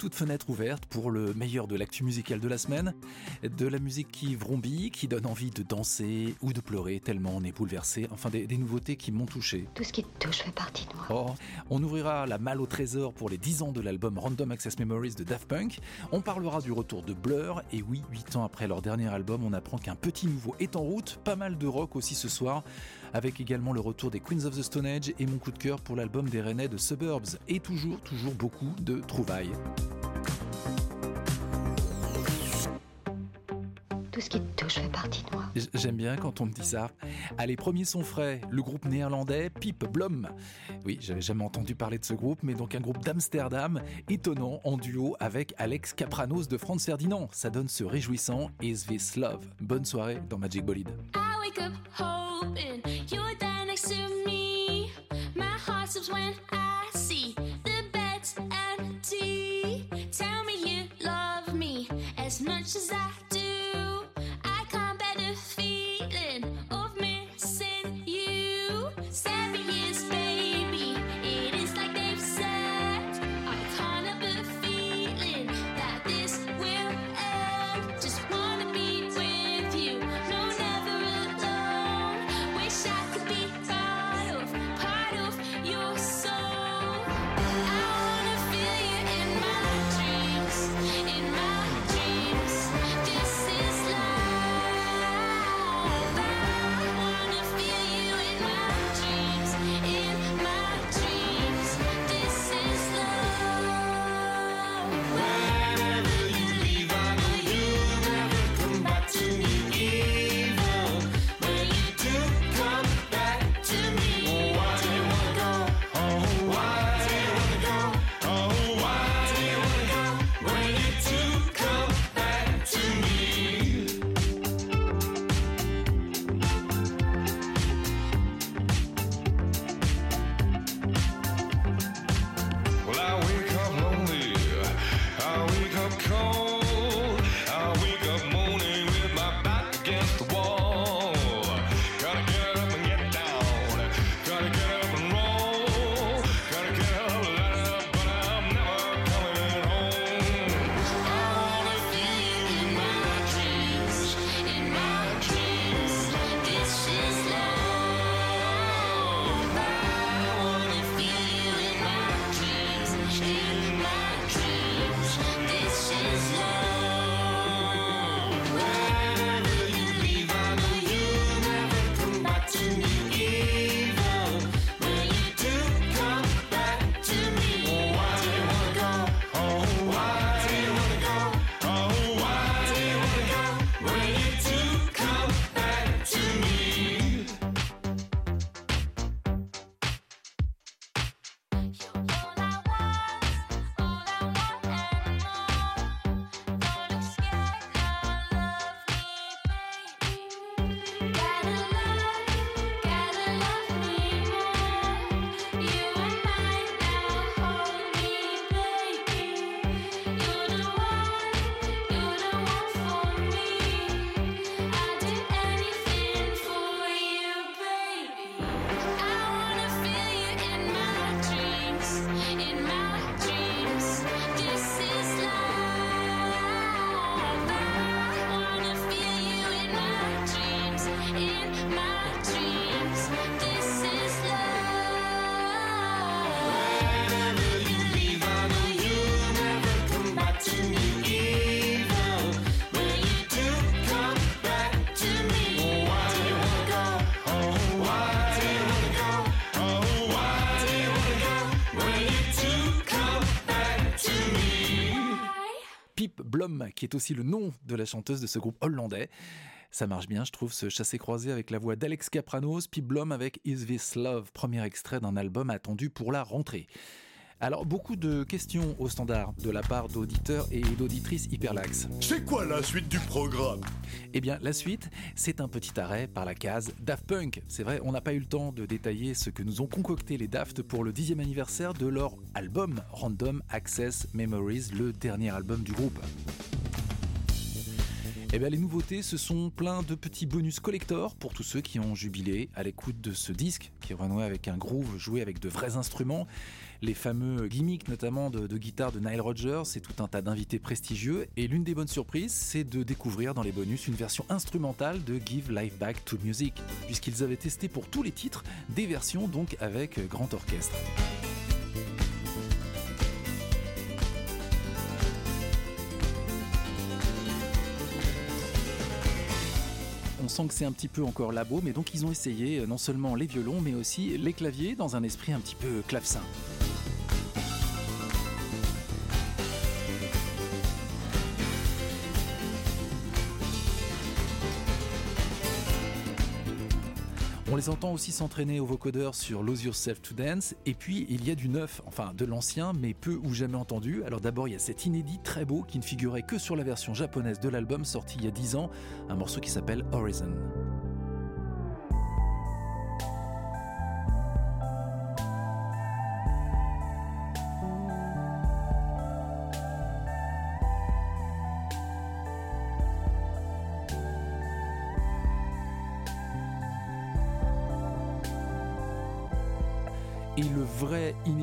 Toute fenêtre ouverte pour le meilleur de l'actu musical de la semaine, de la musique qui vrombit, qui donne envie de danser ou de pleurer tellement on est bouleversé, enfin des, nouveautés qui m'ont touché. Tout ce qui te touche fait partie de moi. Oh, on ouvrira la malle au trésor pour les 10 ans de l'album Random Access Memories de Daft Punk, on parlera du retour de Blur, et oui, 8 ans après leur dernier album, on apprend qu'un petit nouveau est en route, pas mal de rock aussi ce soir, avec également le retour des Queens of the Stone Age et mon coup de cœur pour l'album des Rennais de Suburbs, et toujours, toujours beaucoup de trouvailles. Tout ce qui te touche fait partie de moi. J'aime bien quand on me dit ça. Allez, premier son frais, le groupe néerlandais Pipe Blom. Oui, j'avais jamais entendu parler de ce groupe, mais donc un groupe d'Amsterdam, étonnant en duo avec Alex Capranos de Franz Ferdinand. Ça donne ce réjouissant Is This Love. Bonne soirée dans Magic Bolide. Qui est aussi le nom de la chanteuse de ce groupe hollandais. Ça marche bien, je trouve, ce chassé-croisé avec la voix d'Alex Capranos, puis Blom avec Is This Love, premier extrait d'un album attendu pour la rentrée. Alors, beaucoup de questions au standard de la part d'auditeurs et d'auditrices hyperlaxes. C'est quoi la suite du programme? Eh bien, la suite, c'est un petit arrêt par la case Daft Punk. C'est vrai, on n'a pas eu le temps de détailler ce que nous ont concocté les Daft pour le dixième anniversaire de leur album Random Access Memories, le dernier album du groupe. Eh bien, les nouveautés, ce sont plein de petits bonus collector pour tous ceux qui ont jubilé à l'écoute de ce disque qui est renoué avec un groove joué avec de vrais instruments. Les fameux gimmicks, notamment de, guitare de Nile Rodgers, c'est tout un tas d'invités prestigieux. Et l'une des bonnes surprises, c'est de découvrir dans les bonus une version instrumentale de Give Life Back to Music, puisqu'ils avaient testé pour tous les titres des versions donc avec grand orchestre. On sent que c'est un petit peu encore labo, mais donc ils ont essayé euh, non seulement les violons, mais aussi les claviers dans un esprit un petit peu clavecin. On les entend aussi s'entraîner au vocodeur sur Lose Yourself to Dance, et puis il y a du neuf, enfin de l'ancien, mais peu ou jamais entendu. Alors d'abord il y a cet inédit très beau qui ne figurait que sur la version japonaise de l'album sorti il y a 10 ans, un morceau qui s'appelle Horizon.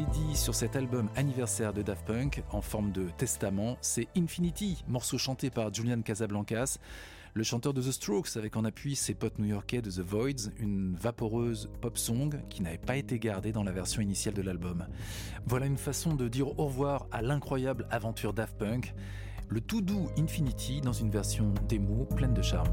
Inédit sur cet album anniversaire de Daft Punk, en forme de testament, c'est Infinity, morceau chanté par Julian Casablancas, le chanteur de The Strokes, avec en appui ses potes new-yorkais de The Voids, une vaporeuse pop song qui n'avait pas été gardée dans la version initiale de l'album. Voilà une façon de dire au revoir à l'incroyable aventure Daft Punk, le tout doux Infinity dans une version démo pleine de charme.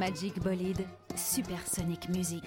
Magic Bolide, Supersonic Music.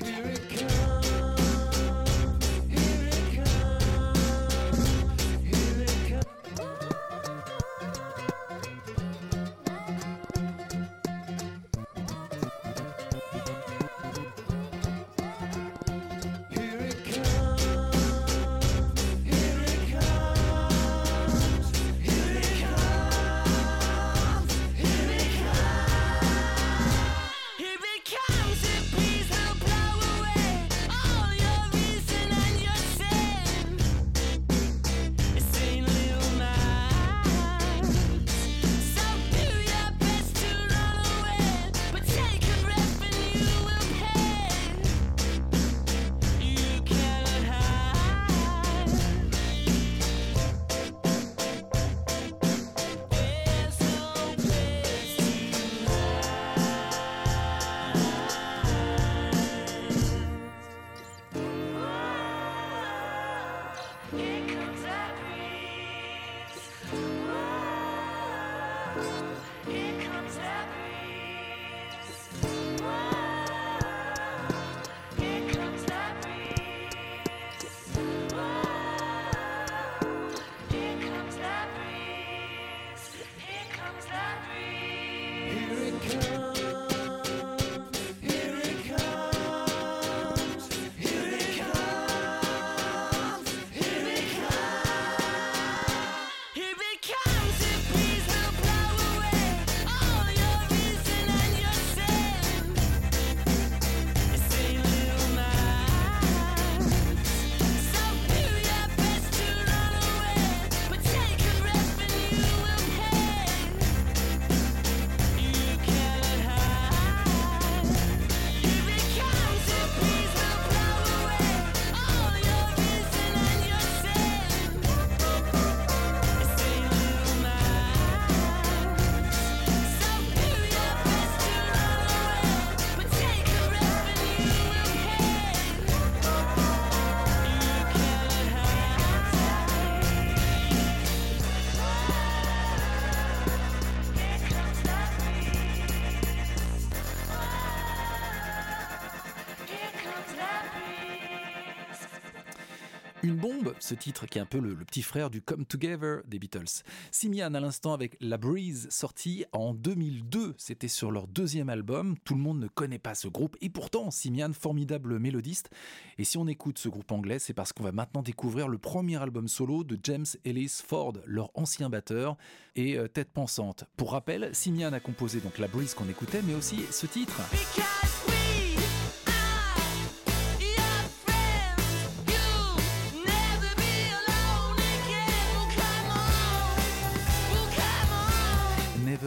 Ce titre qui est un peu le, petit frère du Come Together des Beatles. Simian à l'instant avec La Breeze, sorti en 2002. C'était sur leur deuxième album. Tout le monde ne connaît pas ce groupe. Et pourtant, Simian, formidable mélodiste. Et si on écoute ce groupe anglais, c'est parce qu'on va maintenant découvrir le premier album solo de James Ellis Ford, leur ancien batteur et euh, tête pensante. Pour rappel, Simian a composé donc La Breeze qu'on écoutait, mais aussi ce titre.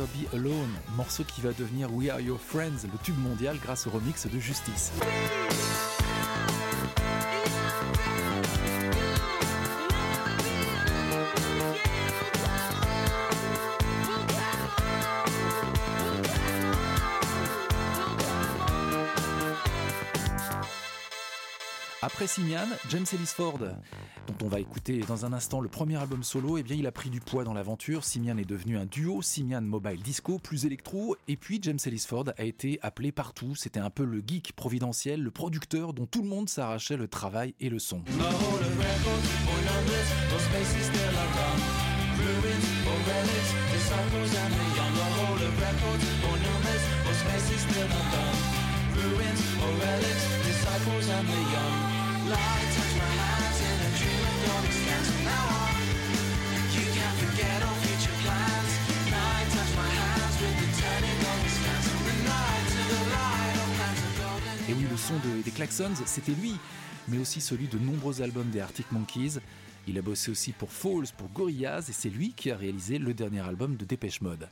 Be Alone, morceau qui va devenir We Are Your Friends, le tube mondial grâce au remix de Justice. Après Simian, James Ellis Ford, dont on va écouter dans un instant le premier album solo, eh bien il a pris du poids dans l'aventure. Simian est devenu un duo, Simian Mobile Disco, plus électro, et puis James Ellis Ford a été appelé partout. C'était un peu le geek providentiel, le producteur dont tout le monde s'arrachait le travail et le son. Et oui, le son de- des Klaxons, c'était lui, mais aussi celui de nombreux albums des Arctic Monkeys. Il a bossé aussi pour Falls, pour Gorillaz, et c'est lui qui a réalisé le dernier album de Dépêche Mode.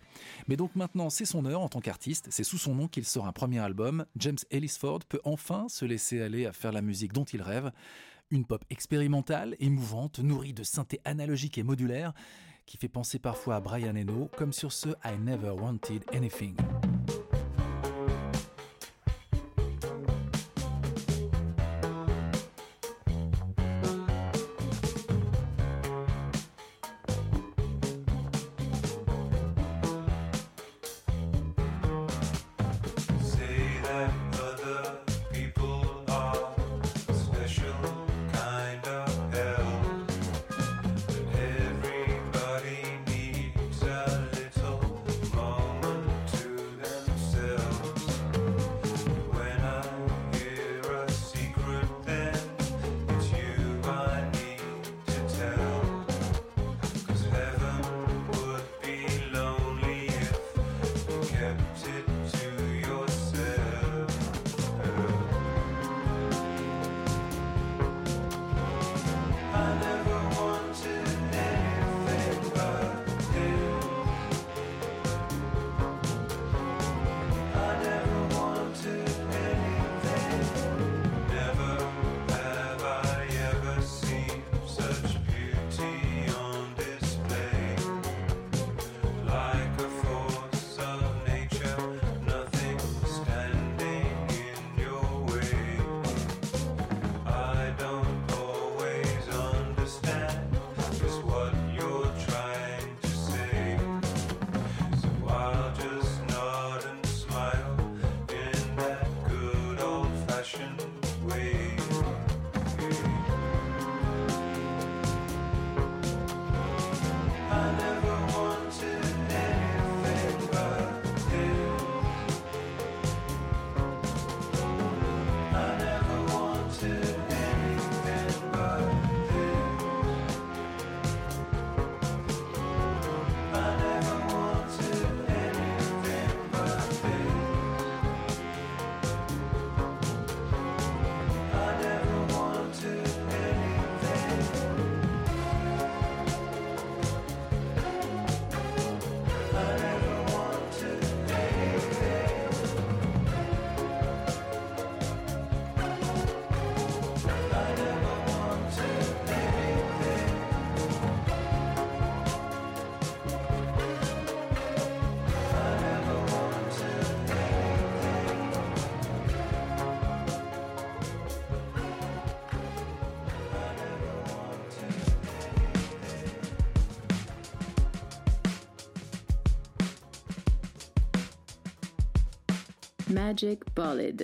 Mais donc maintenant, c'est son heure en tant qu'artiste, c'est sous son nom qu'il sort un premier album. James Ellis Ford peut enfin se laisser aller à faire la musique dont il rêve. Une pop expérimentale, émouvante, nourrie de synthé analogique et modulaire, qui fait penser parfois à Brian Eno, comme sur ce I Never Wanted Anything. Magic Bolid.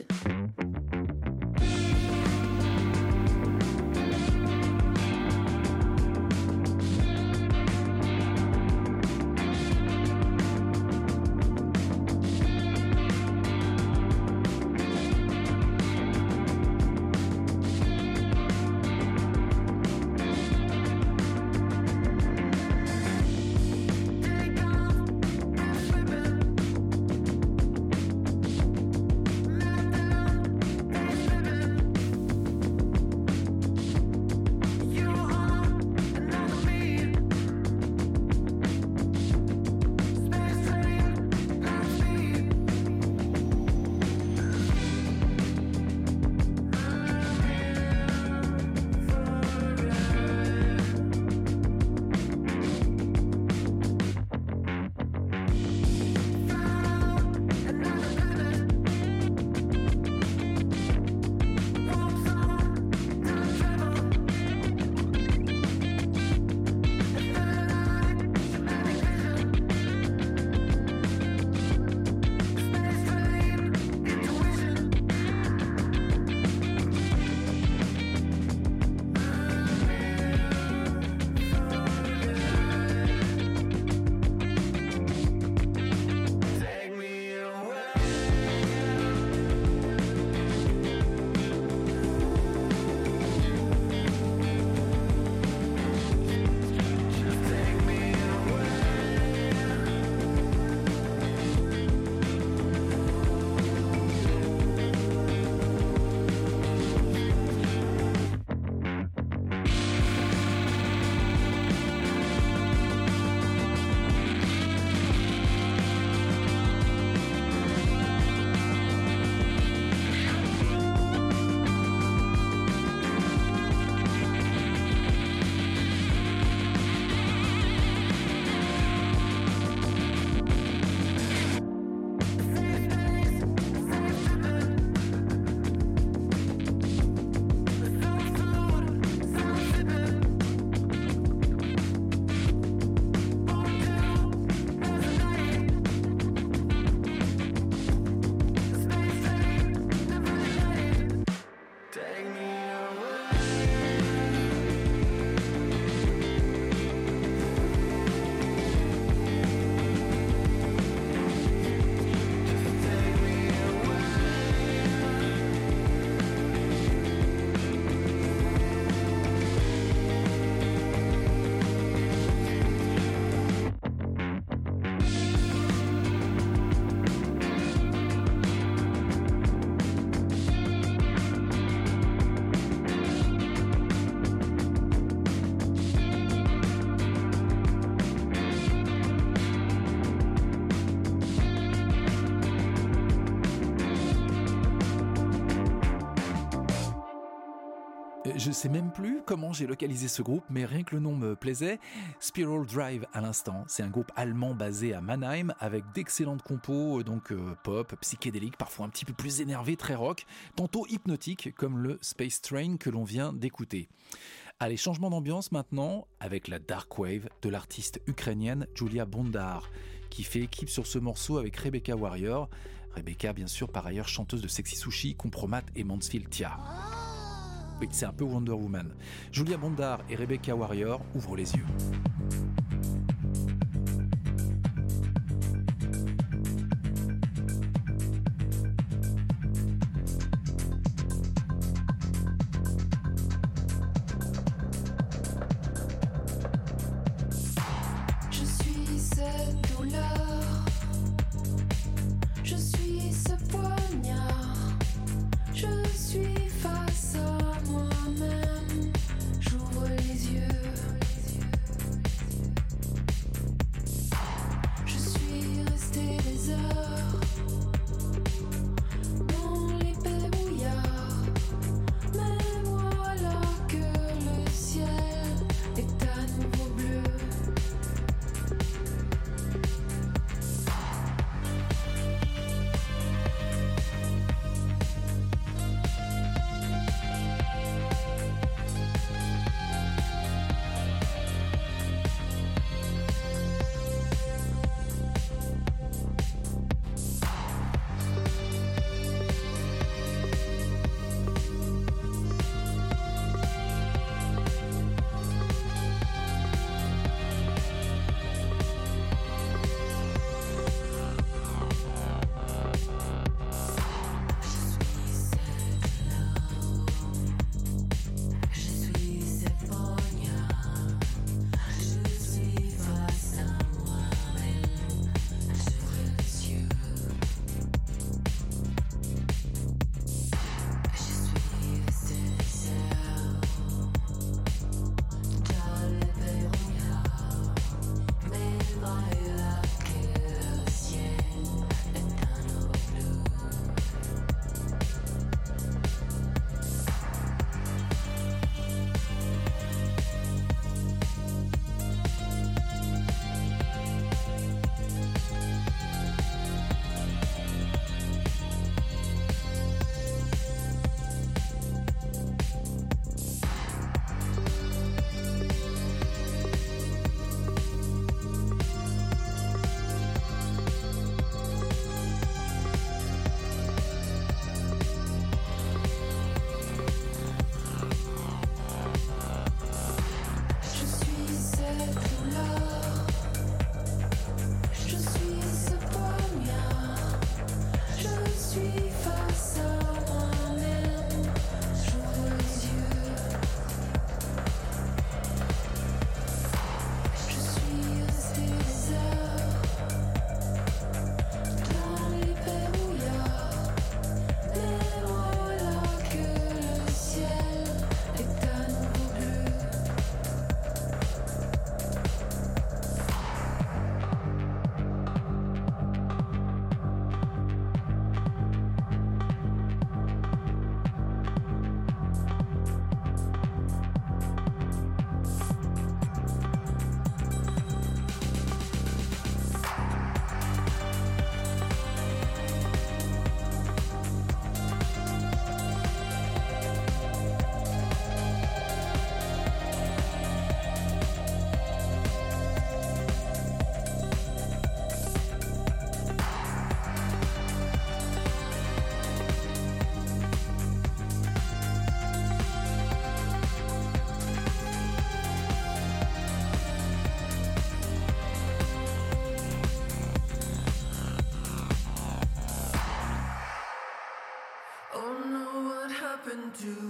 Je sais même plus comment j'ai localisé ce groupe, mais rien que le nom me plaisait. Spiral Drive à l'instant, c'est un groupe allemand basé à Mannheim avec d'excellentes compos, euh, donc euh, pop, psychédélique, parfois un petit peu plus énervé, très rock, tantôt hypnotique comme le Space Train que l'on vient d'écouter. Allez, changement d'ambiance maintenant avec la dark wave de l'artiste ukrainienne Julia Bondar, qui fait équipe sur ce morceau avec Rebecca Warrior. Rebecca, bien sûr, par ailleurs chanteuse de Sexy Sushi, Compromat et Mansfield Tia. C'est un peu Wonder Woman. Julia Bondar et Rebecca Warrior ouvrent les yeux. do.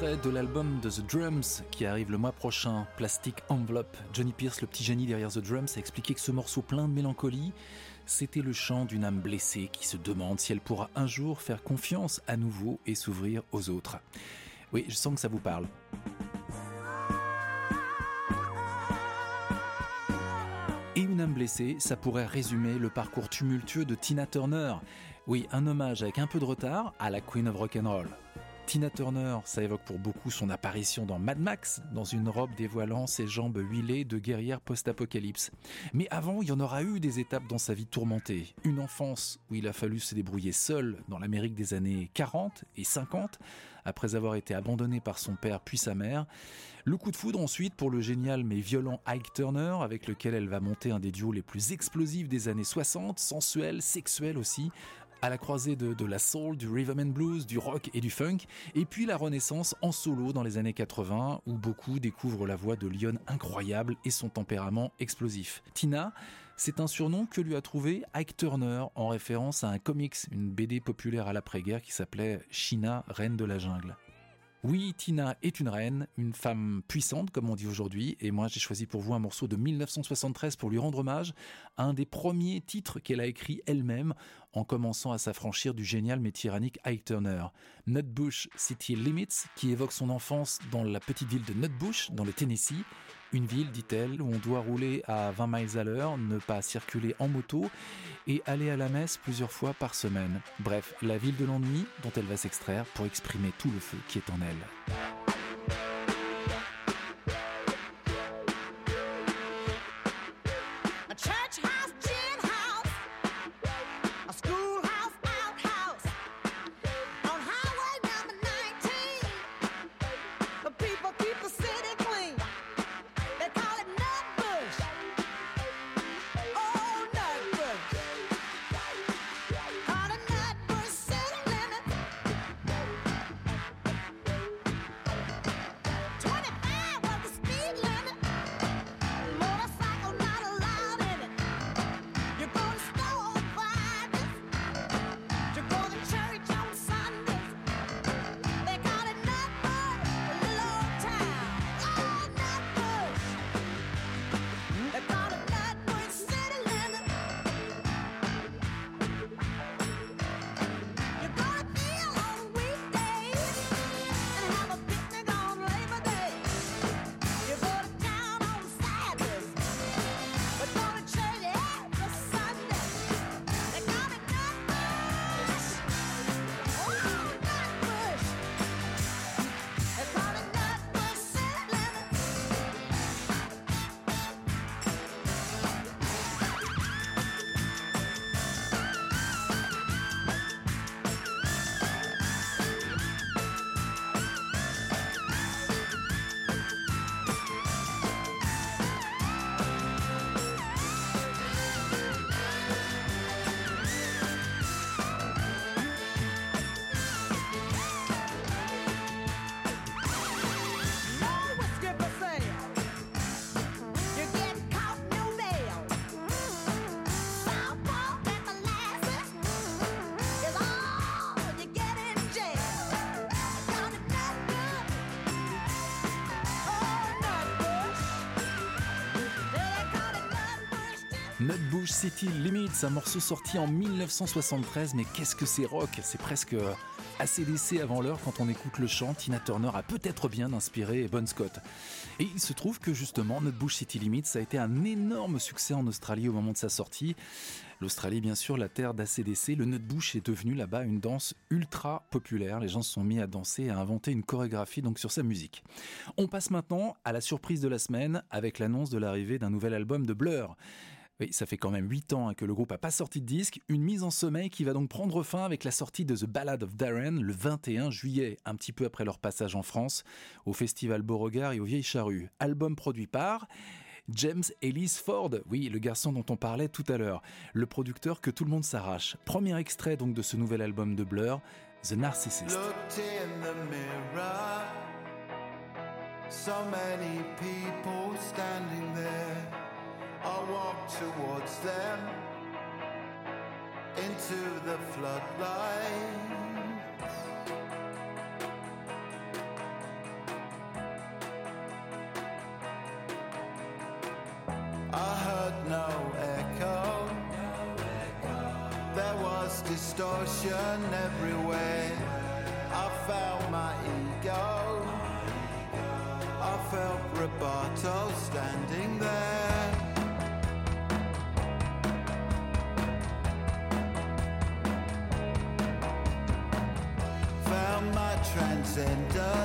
De l'album de The Drums qui arrive le mois prochain, Plastic Envelope. Johnny Pierce, le petit génie derrière The Drums, a expliqué que ce morceau plein de mélancolie, c'était le chant d'une âme blessée qui se demande si elle pourra un jour faire confiance à nouveau et s'ouvrir aux autres. Oui, je sens que ça vous parle. Et une âme blessée, ça pourrait résumer le parcours tumultueux de Tina Turner. Oui, un hommage avec un peu de retard à la Queen of Rock'n'Roll. Tina Turner, ça évoque pour beaucoup son apparition dans Mad Max, dans une robe dévoilant ses jambes huilées de guerrière post-apocalypse. Mais avant, il y en aura eu des étapes dans sa vie tourmentée. Une enfance où il a fallu se débrouiller seul dans l'Amérique des années 40 et 50, après avoir été abandonné par son père puis sa mère. Le coup de foudre ensuite pour le génial mais violent Ike Turner, avec lequel elle va monter un des duos les plus explosifs des années 60, sensuel, sexuel aussi, à la croisée de, la soul, du rhythm and blues, du rock et du funk, et puis la renaissance en solo dans les années 80, où beaucoup découvrent la voix de Lyon incroyable et son tempérament explosif. Tina, c'est un surnom que lui a trouvé Ike Turner en référence à un comics, une BD populaire à l'après-guerre qui s'appelait China, reine de la jungle. Oui, Tina est une reine, une femme puissante comme on dit aujourd'hui, et moi j'ai choisi pour vous un morceau de 1973 pour lui rendre hommage à un des premiers titres qu'elle a écrit elle-même en commençant à s'affranchir du génial mais tyrannique Ike Turner. Nutbush City Limits, qui évoque son enfance dans la petite ville de Nutbush, dans le Tennessee, une ville, dit-elle, où on doit rouler à 20 miles à l'heure, ne pas circuler en moto et aller à la messe plusieurs fois par semaine. Bref, la ville de l'ennui dont elle va s'extraire pour exprimer tout le feu qui est en elle. Nutbush City Limits, un morceau sorti en 1973, mais qu'est-ce que c'est rock? C'est presque ACDC avant l'heure quand on écoute le chant. Tina Turner a peut-être bien inspiré Bon Scott. Et il se trouve que justement, Nutbush City Limits a été un énorme succès en Australie au moment de sa sortie. L'Australie, bien sûr, la terre d'ACDC. Le Nutbush est devenu là-bas une danse ultra populaire. Les gens se sont mis à danser et à inventer une chorégraphie donc sur sa musique. On passe maintenant à la surprise de la semaine avec l'annonce de l'arrivée d'un nouvel album de Blur. Oui, ça fait quand même 8 ans hein, que le groupe a pas sorti de disque, une mise en sommeil qui va donc prendre fin avec la sortie de The Ballad of Darren le 21 juillet, un petit peu après leur passage en France, au festival Beauregard et aux Vieilles Charrues. Album produit par James Ellis Ford, oui, le garçon dont on parlait tout à l'heure, le producteur que tout le monde s'arrache. Premier extrait donc de ce nouvel album de Blur, The Narcissist. I walk towards them into the floodlights. I heard no echo. There was distortion everywhere. I felt my ego. I felt Roberto standing there. and dust.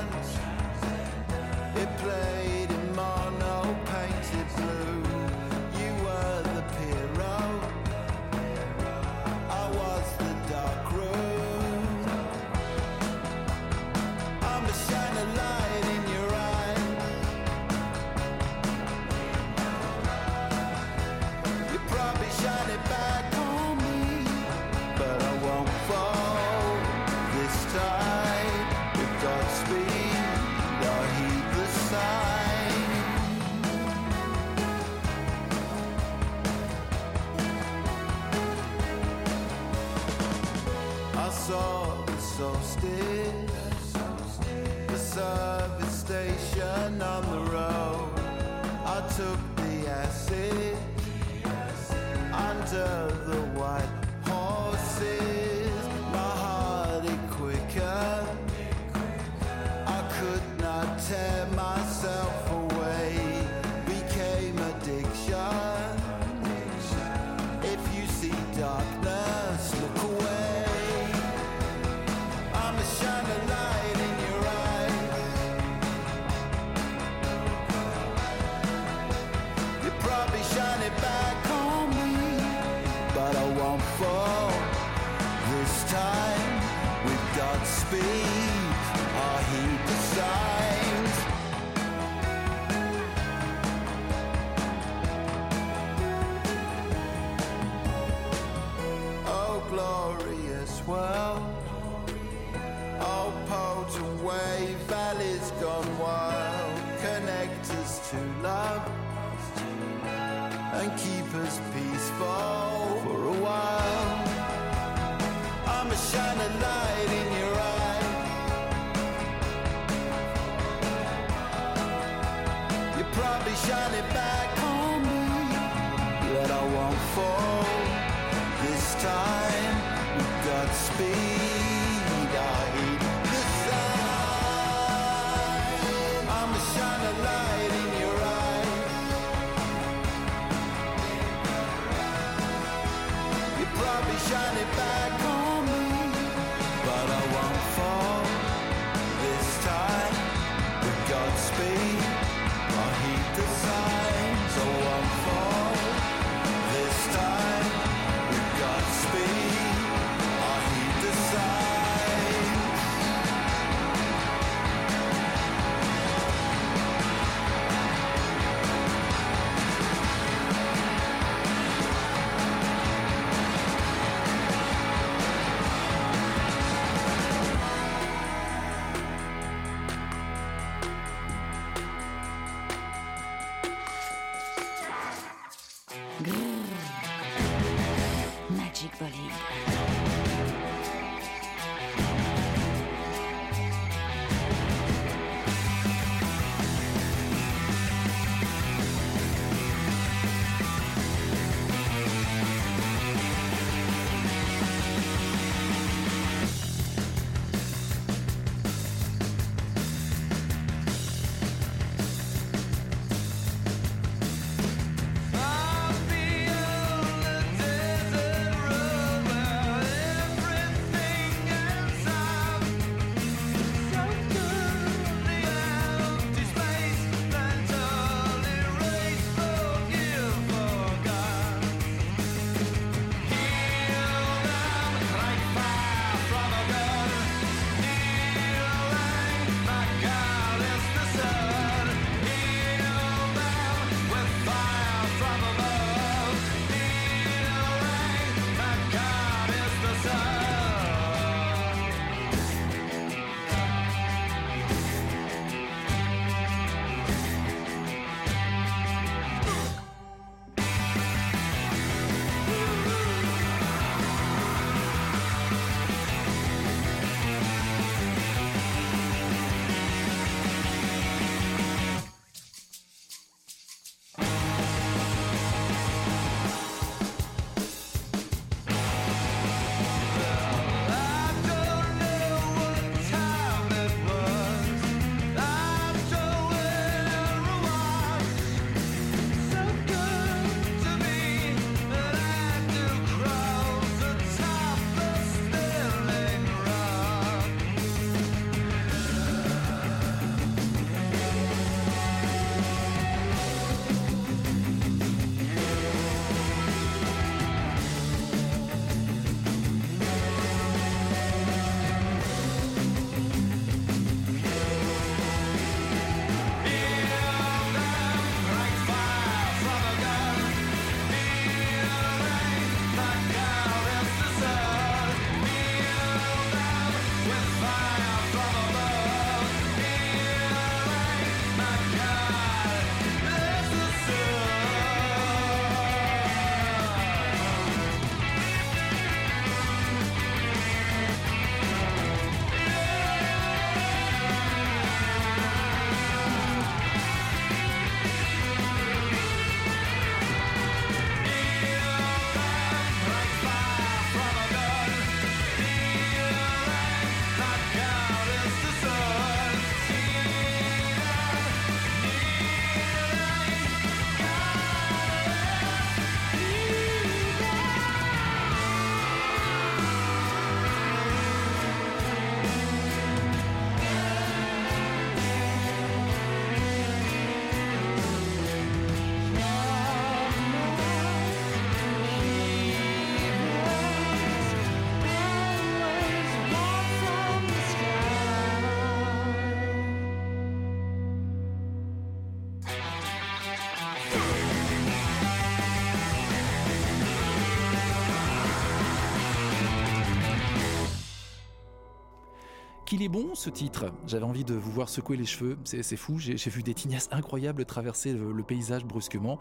Qu'il est bon ce titre? J'avais envie de vous voir secouer les cheveux, c'est fou, j'ai vu des tignasses incroyables traverser le, paysage brusquement,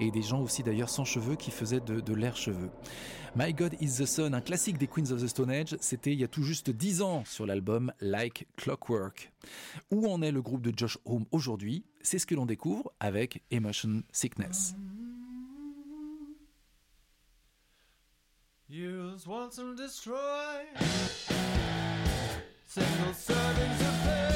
et des gens aussi d'ailleurs sans cheveux qui faisaient de, l'air cheveux. My God is the Sun, un classique des Queens of the Stone Age, c'était il y a tout juste 10 ans sur l'album Like Clockwork. Où en est le groupe de Josh Home aujourd'hui? C'est ce que l'on découvre avec Emotion Sickness. Single servings of pain.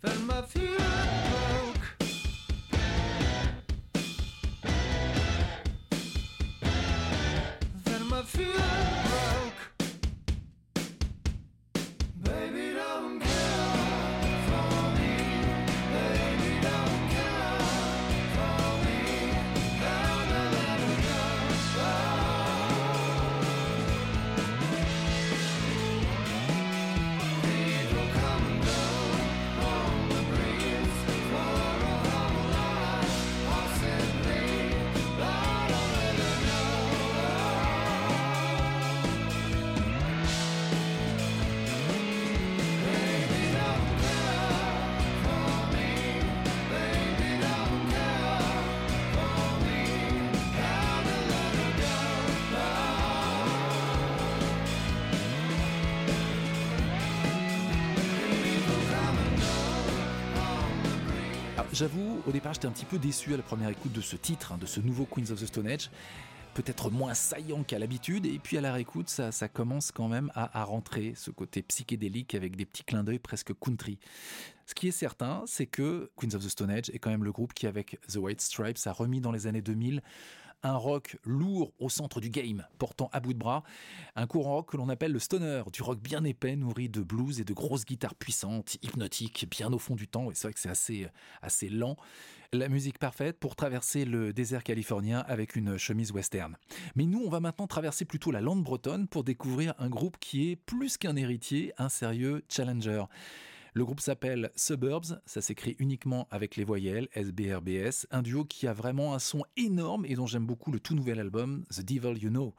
That my J'avoue, au départ, j'étais un petit peu déçu à la première écoute de ce titre, hein, de ce nouveau Queens of the Stone Age. Peut-être moins saillant qu'à l'habitude, et puis à la réécoute, ça, commence quand même à, à rentrer, ce côté psychédélique avec des petits clins d'œil presque country. Ce qui est certain, c'est que Queens of the Stone Age est quand même le groupe qui, avec The White Stripes, a remis dans les années 2000 un rock lourd au centre du game, portant à bout de bras un courant rock que l'on appelle le stoner, du rock bien épais, nourri de blues et de grosses guitares puissantes, hypnotiques, bien au fond du temps, et c'est vrai que c'est assez, assez lent. La musique parfaite pour traverser le désert californien avec une chemise western. Mais nous, on va maintenant traverser plutôt la lande bretonne pour découvrir un groupe qui est plus qu'un héritier, un sérieux challenger. Le groupe s'appelle Suburbs, ça s'écrit uniquement avec les voyelles SBRBS, un duo qui a vraiment un son énorme et dont j'aime beaucoup le tout nouvel album The Devil You Know.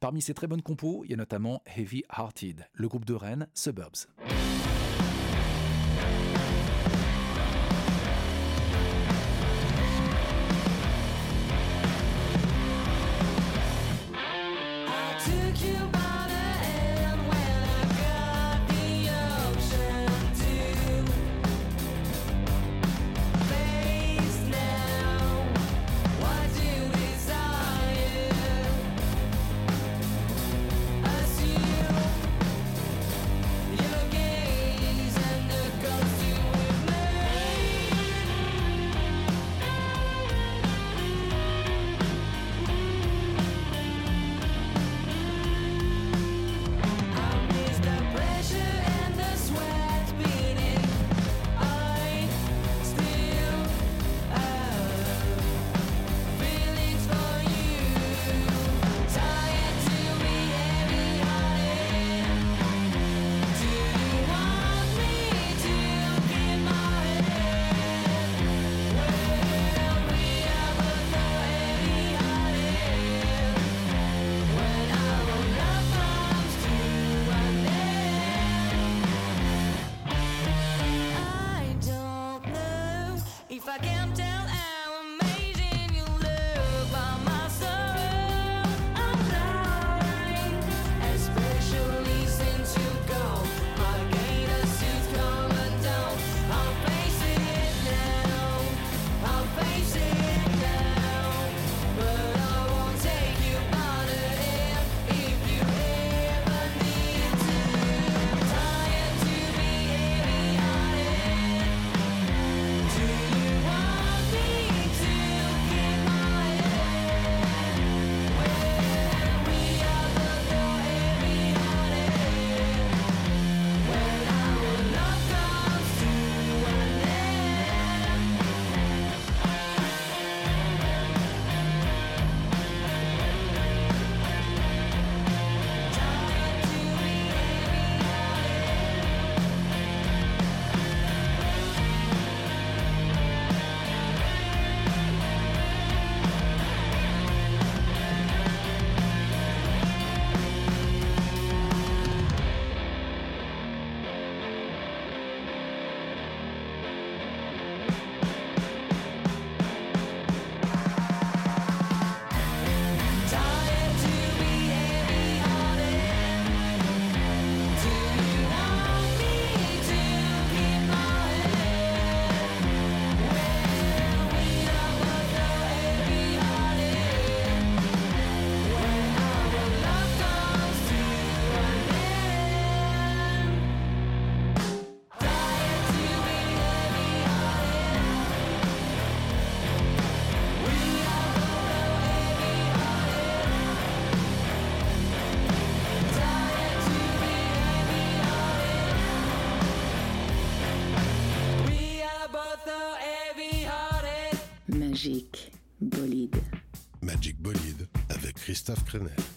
Parmi ses très bonnes compos, il y a notamment Heavy Hearted, le groupe de Rennes Suburbs. Christophe Crenel.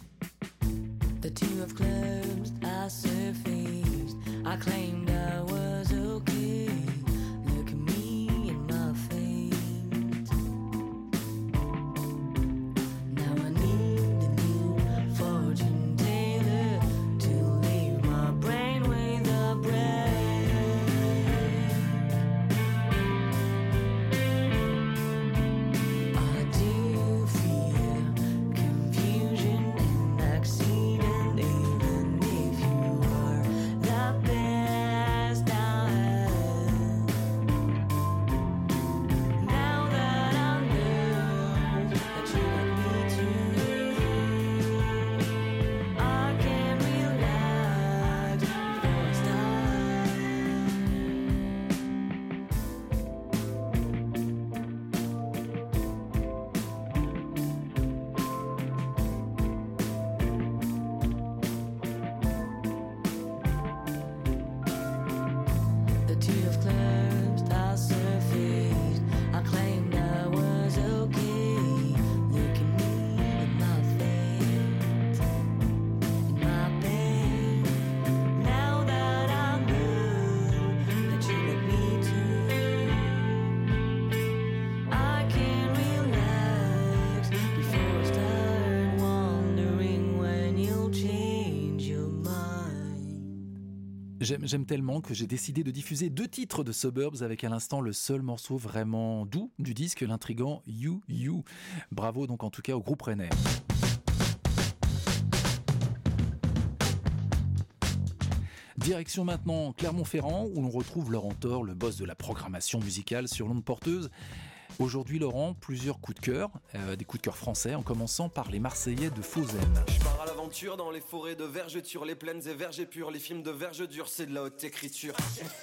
J'aime tellement que j'ai décidé de diffuser deux titres de Suburbs avec à l'instant le seul morceau vraiment doux du disque, l'intrigant You You. Bravo donc en tout cas au groupe Rennais. Direction maintenant Clermont-Ferrand où l'on retrouve Laurent Thor, le boss de la programmation musicale sur l'onde porteuse. Aujourd'hui Laurent, plusieurs coups de cœur, euh, des coups de cœur français en commençant par les Marseillais de Fauzen. Je pars à l'aventure dans les forêts de vergetures, les plaines et vergers purs, les films de verge dure, c'est de la haute écriture.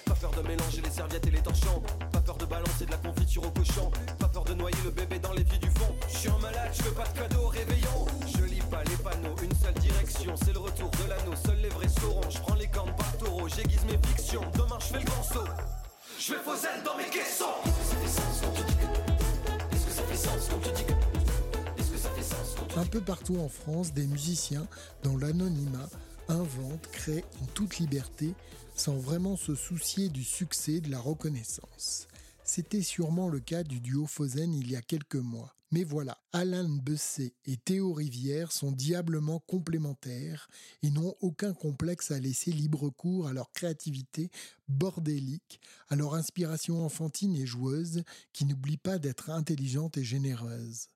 Pas peur de mélanger les serviettes et les torchons, pas peur de balancer de la confiture au cochon, pas peur de noyer le bébé dans les pieds du fond. Je suis un malade, je veux pas de cadeau au réveillon. Je lis pas les panneaux, une seule direction, c'est le retour de l'anneau, seuls les vrais sauront. Je prends les cornes par taureau, j'aiguise mes fictions, demain je fais le saut. Je vais faux zèle dans mes caissons. Un peu partout en France, des musiciens, dans l'anonymat, inventent, créent en toute liberté, sans vraiment se soucier du succès, de la reconnaissance. C'était sûrement le cas du duo Fauzen il y a quelques mois. Mais voilà, Alan Bessé et Théo Rivière sont diablement complémentaires et n'ont aucun complexe à laisser libre cours à leur créativité bordélique, à leur inspiration enfantine et joueuse qui n'oublie pas d'être intelligente et généreuse.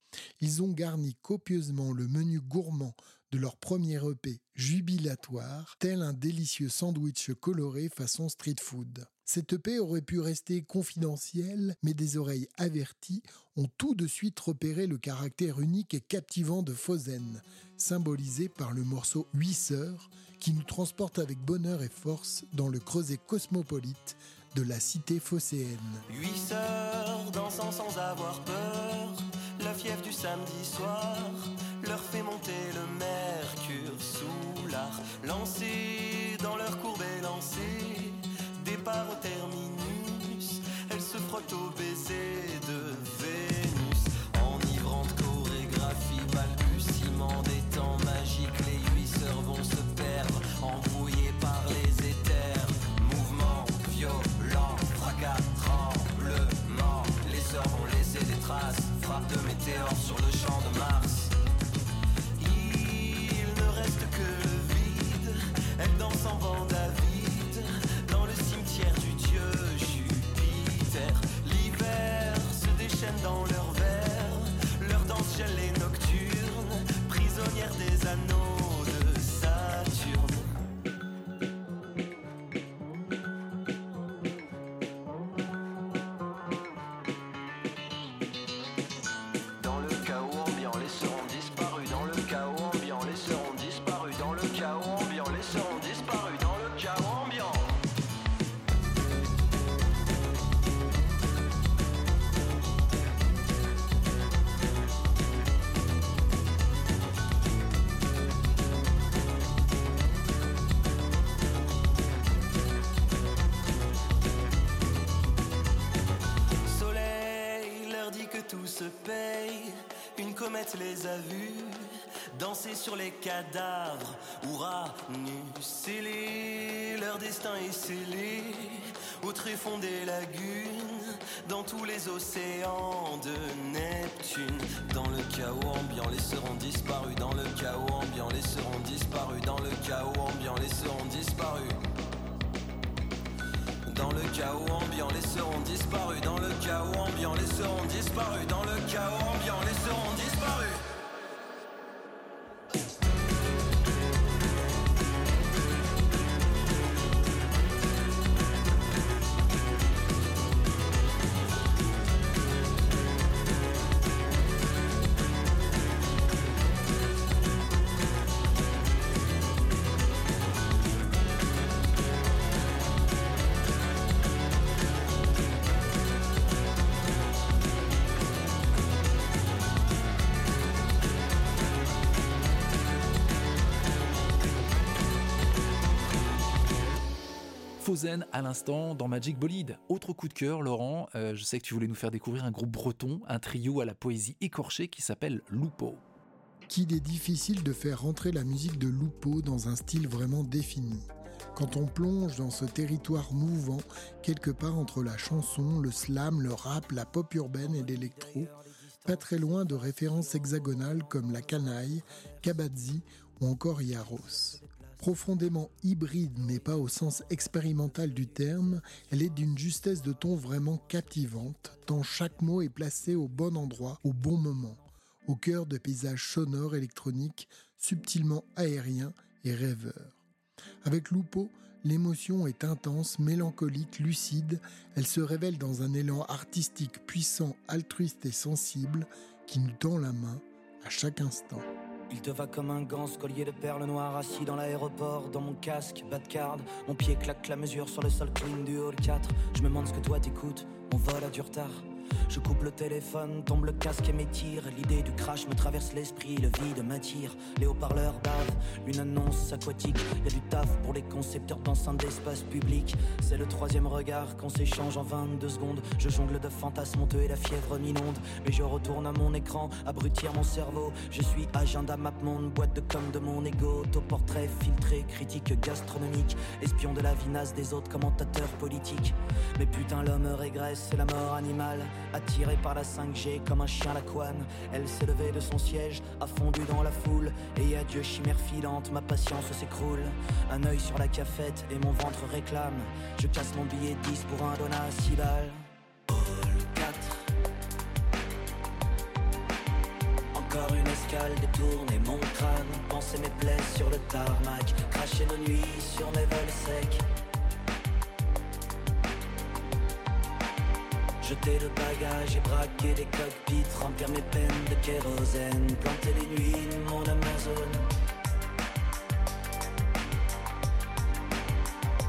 Ils ont garni copieusement le menu gourmand de leur premier EP jubilatoire, tel un délicieux sandwich coloré façon street food. Cet EP aurait pu rester confidentiel, mais des oreilles averties ont tout de suite repéré le caractère unique et captivant de Fauzen, symbolisé par le morceau Huit sœurs, qui nous transporte avec bonheur et force dans le creuset cosmopolite de la cité phocéenne. Huit sœurs dansant sans avoir peur, la fièvre du samedi soir leur fait monter le mercure sous l'art, lancé dans leur courbe élancée, départ au terminus, elles se frottent au baiser elles dansent en vent David, dans le cimetière du dieu Jupiter. L'hiver se déchaîne dans leurs verres, leur danse gèle et nocturne, prisonnière des anneaux cadavres. Uranus scellé, leur destin est scellé. Au tréfond des lagunes, dans tous les océans de Neptune. Dans le chaos ambiant, les sœurs ont disparu. Dans le chaos ambiant, les sœurs ont disparu. Dans le chaos ambiant, les sœurs ont disparu. Dans le chaos ambiant, les sœurs ont disparu. Dans le chaos ambiant, les sœurs ont disparu. Dans le chaos ambiant, les sœurs ont à l'instant dans Magic Bolide. Autre coup de cœur, Laurent, euh, je sais que tu voulais nous faire découvrir un groupe breton, un trio à la poésie écorchée qui s'appelle Lupo. qu'il est difficile de faire rentrer la musique de Lupo dans un style vraiment défini. Quand on plonge dans ce territoire mouvant, quelque part entre la chanson, le slam, le rap, la pop urbaine et l'électro, pas très loin de références hexagonales comme la canaille, Kabadzi ou encore Yaros. Profondément hybride, mais pas au sens expérimental du terme, elle est d'une justesse de ton vraiment captivante, tant chaque mot est placé au bon endroit, au bon moment, au cœur de paysages sonores électroniques subtilement aériens et rêveurs. Avec Lupo, l'émotion est intense, mélancolique, lucide, elle se révèle dans un élan artistique puissant, altruiste et sensible qui nous tend la main à chaque instant. Il te va comme un gant, ce collier de perles noires assis dans l'aéroport, dans mon casque, bas de garde. Mon pied claque la mesure sur le sol clean du hall 4. Je me demande ce que toi t'écoutes, mon vol a du retard. Je coupe le téléphone, tombe le casque et m'étire. L'idée du crash me traverse l'esprit, le vide m'attire. Les haut-parleurs bavent, une annonce aquatique. Y a du taf pour les concepteurs d'enceintes d'espace public. C'est le troisième regard qu'on s'échange en 22 secondes. Je jongle de fantasmes honteux et la fièvre m'inonde. Mais je retourne à mon écran, abrutir mon cerveau. Je suis agenda map monde, boîte de com de mon ego. Autoportrait filtré, critique gastronomique. Espion de la vinasse des autres commentateurs politiques. Mais putain, l'homme régresse, c'est la mort animale. Attirée par la 5G comme un chien à la couane, elle s'est levée de son siège, a fondu dans la foule. Et adieu, chimère filante, ma patience s'écroule. Un œil sur la cafette et mon ventre réclame. Je casse mon billet 10 pour un donat à 6 balles. Hall 4. Encore une escale détournée mon crâne. Penser mes plaies sur le tarmac. Cracher nos nuits sur mes vols secs. Jeter le bagage et braquer les cockpits, remplir mes peines de kérosène, planter les nuits de mon Amazon.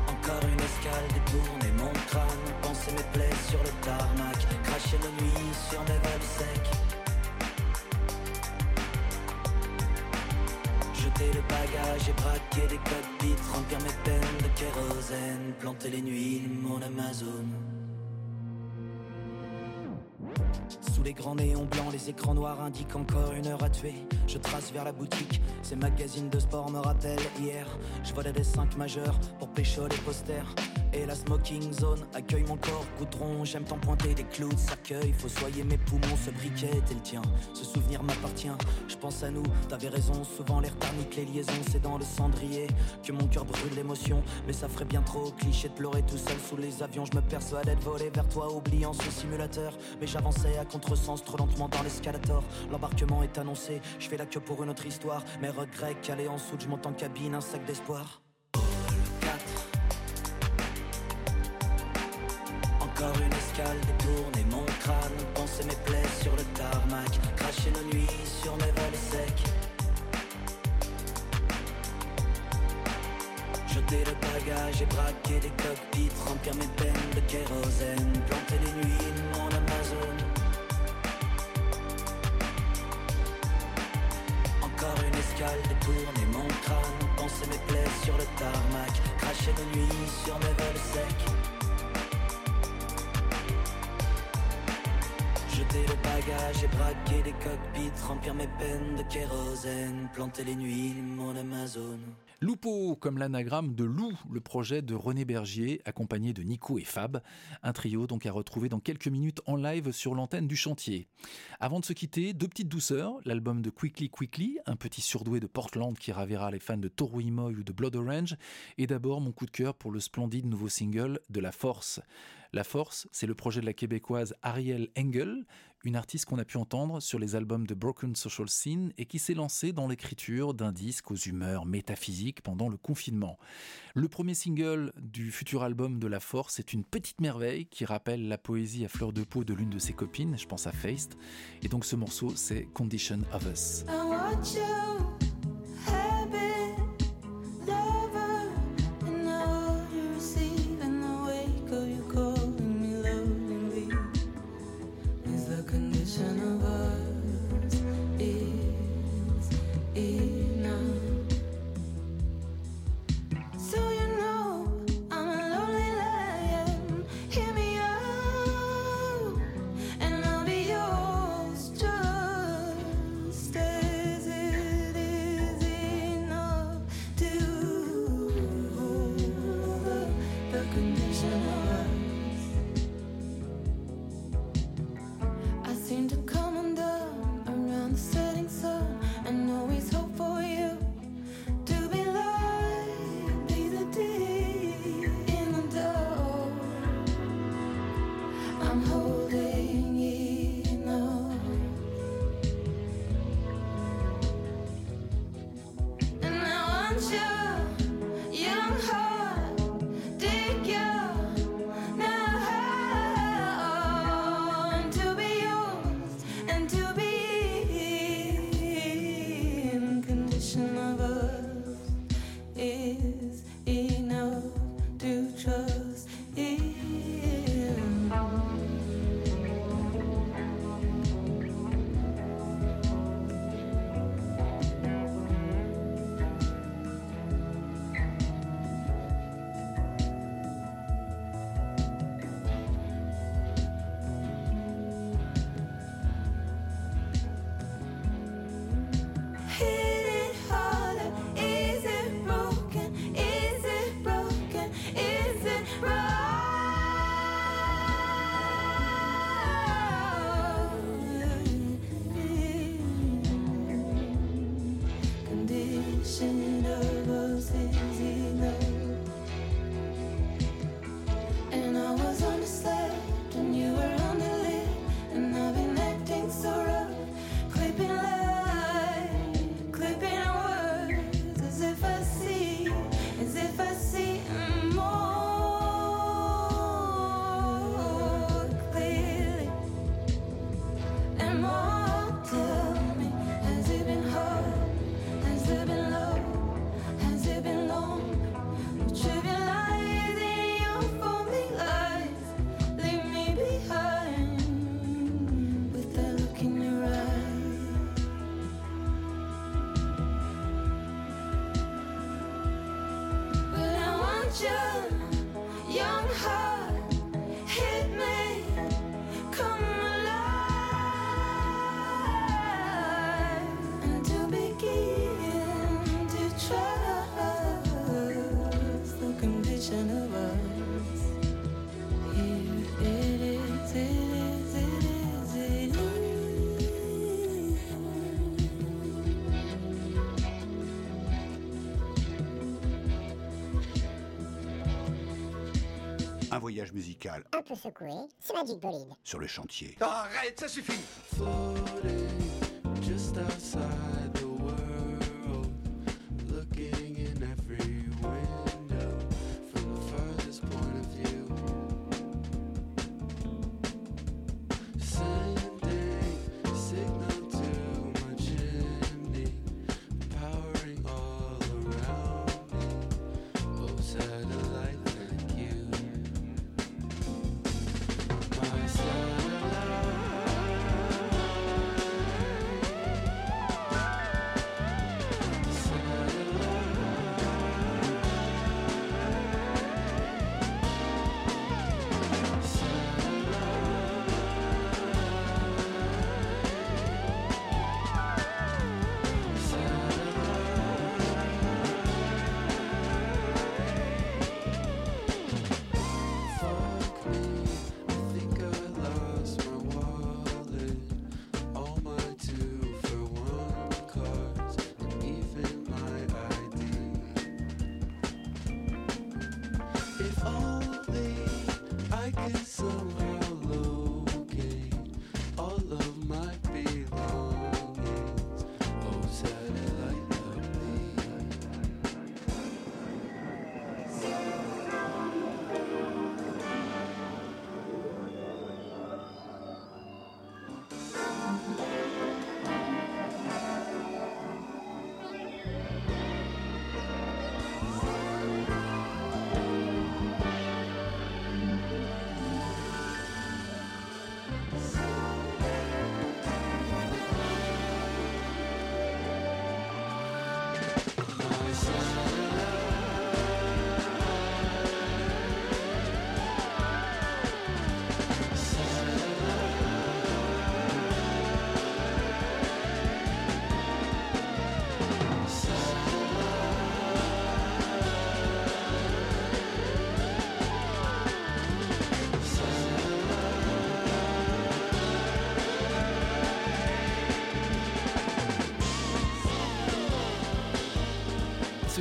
Encore une escale détourner mon crâne, penser mes plaies sur le tarmac, cracher nos nuits sur mes vols secs. Jeter le bagage et braquer des cockpits, remplir mes peines de kérosène, planter les nuits de mon Amazon. Sous les grands néons blancs, les écrans noirs indiquent encore une heure à tuer. Je trace vers la boutique, ces magazines de sport me rappellent hier. Je volais des 5 majeurs pour pécho les posters. Et la smoking zone accueille mon corps goudron. J'aime tant pointer des clous de. Faut soyer mes poumons, ce briquet est le tien. Ce souvenir m'appartient, je pense à nous. T'avais raison, souvent l'air tarnique, les liaisons, c'est dans le cendrier que mon cœur brûle l'émotion. Mais ça ferait bien trop cliché de pleurer tout seul sous les avions. Je me persuadais de voler vers toi, oubliant ce simulateur. Mais j'avançais à contresens trop lentement dans l'escalator. L'embarquement est annoncé, je fais la queue pour une autre histoire. Mes regrets calés en soude, je monte en cabine, un sac d'espoir. Encore une escale détourner mon crâne, penser mes plaies sur le tarmac, cracher nos nuits sur mes vols secs. Jeter le bagage et braquer des cockpits, remplir mes peines de kérosène, planter les nuits de mon Amazon. Encore une escale détourner mon crâne, penser mes plaies sur le tarmac, cracher nos nuits sur mes vols secs. Jeter le bagage et braquer cockpits, remplir mes peines de kérosène, planter les nuits mon Amazon. Lupo, comme l'anagramme de Lou, le projet de René Bergier, accompagné de Nico et Fab. Un trio donc à retrouver dans quelques minutes en live sur l'antenne du chantier. Avant de se quitter, deux petites douceurs. L'album de Quickly Quickly, un petit surdoué de Portland qui ravira les fans de Toru Imoy ou de Blood Orange. Et d'abord mon coup de cœur pour le splendide nouveau single de La Force. La Force, c'est le projet de la québécoise Ariel Engel, une artiste qu'on a pu entendre sur les albums de Broken Social Scene et qui s'est lancée dans l'écriture d'un disque aux humeurs métaphysiques pendant le confinement. Le premier single du futur album de La Force est une petite merveille qui rappelle la poésie à fleur de peau de l'une de ses copines, je pense à Feist. Et donc ce morceau, c'est Condition of Us. Voyage musical Un peu secoué, c'est Magic Bolide. sur le chantier. Arrête, ça suffit just outside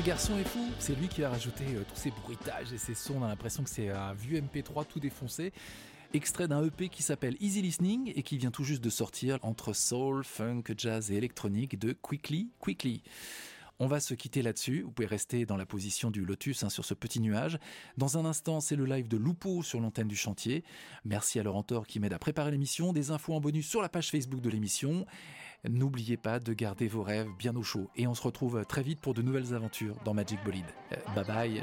garçon est fou, c'est lui qui a rajouté euh, tous ces bruitages et ces sons, on a l'impression que c'est un vieux MP3 tout défoncé. Extrait d'un EP qui s'appelle Easy Listening et qui vient tout juste de sortir entre soul, funk, jazz et électronique de Quickly Quickly. On va se quitter là-dessus. Vous pouvez rester dans la position du lotus hein, sur ce petit nuage. Dans un instant, c'est le live de Lupo sur l'antenne du chantier. Merci à Laurent Thor qui m'aide à préparer l'émission. Des infos en bonus sur la page Facebook de l'émission. N'oubliez pas de garder vos rêves bien au chaud. Et on se retrouve très vite pour de nouvelles aventures dans Magic Bolide. Euh, bye bye.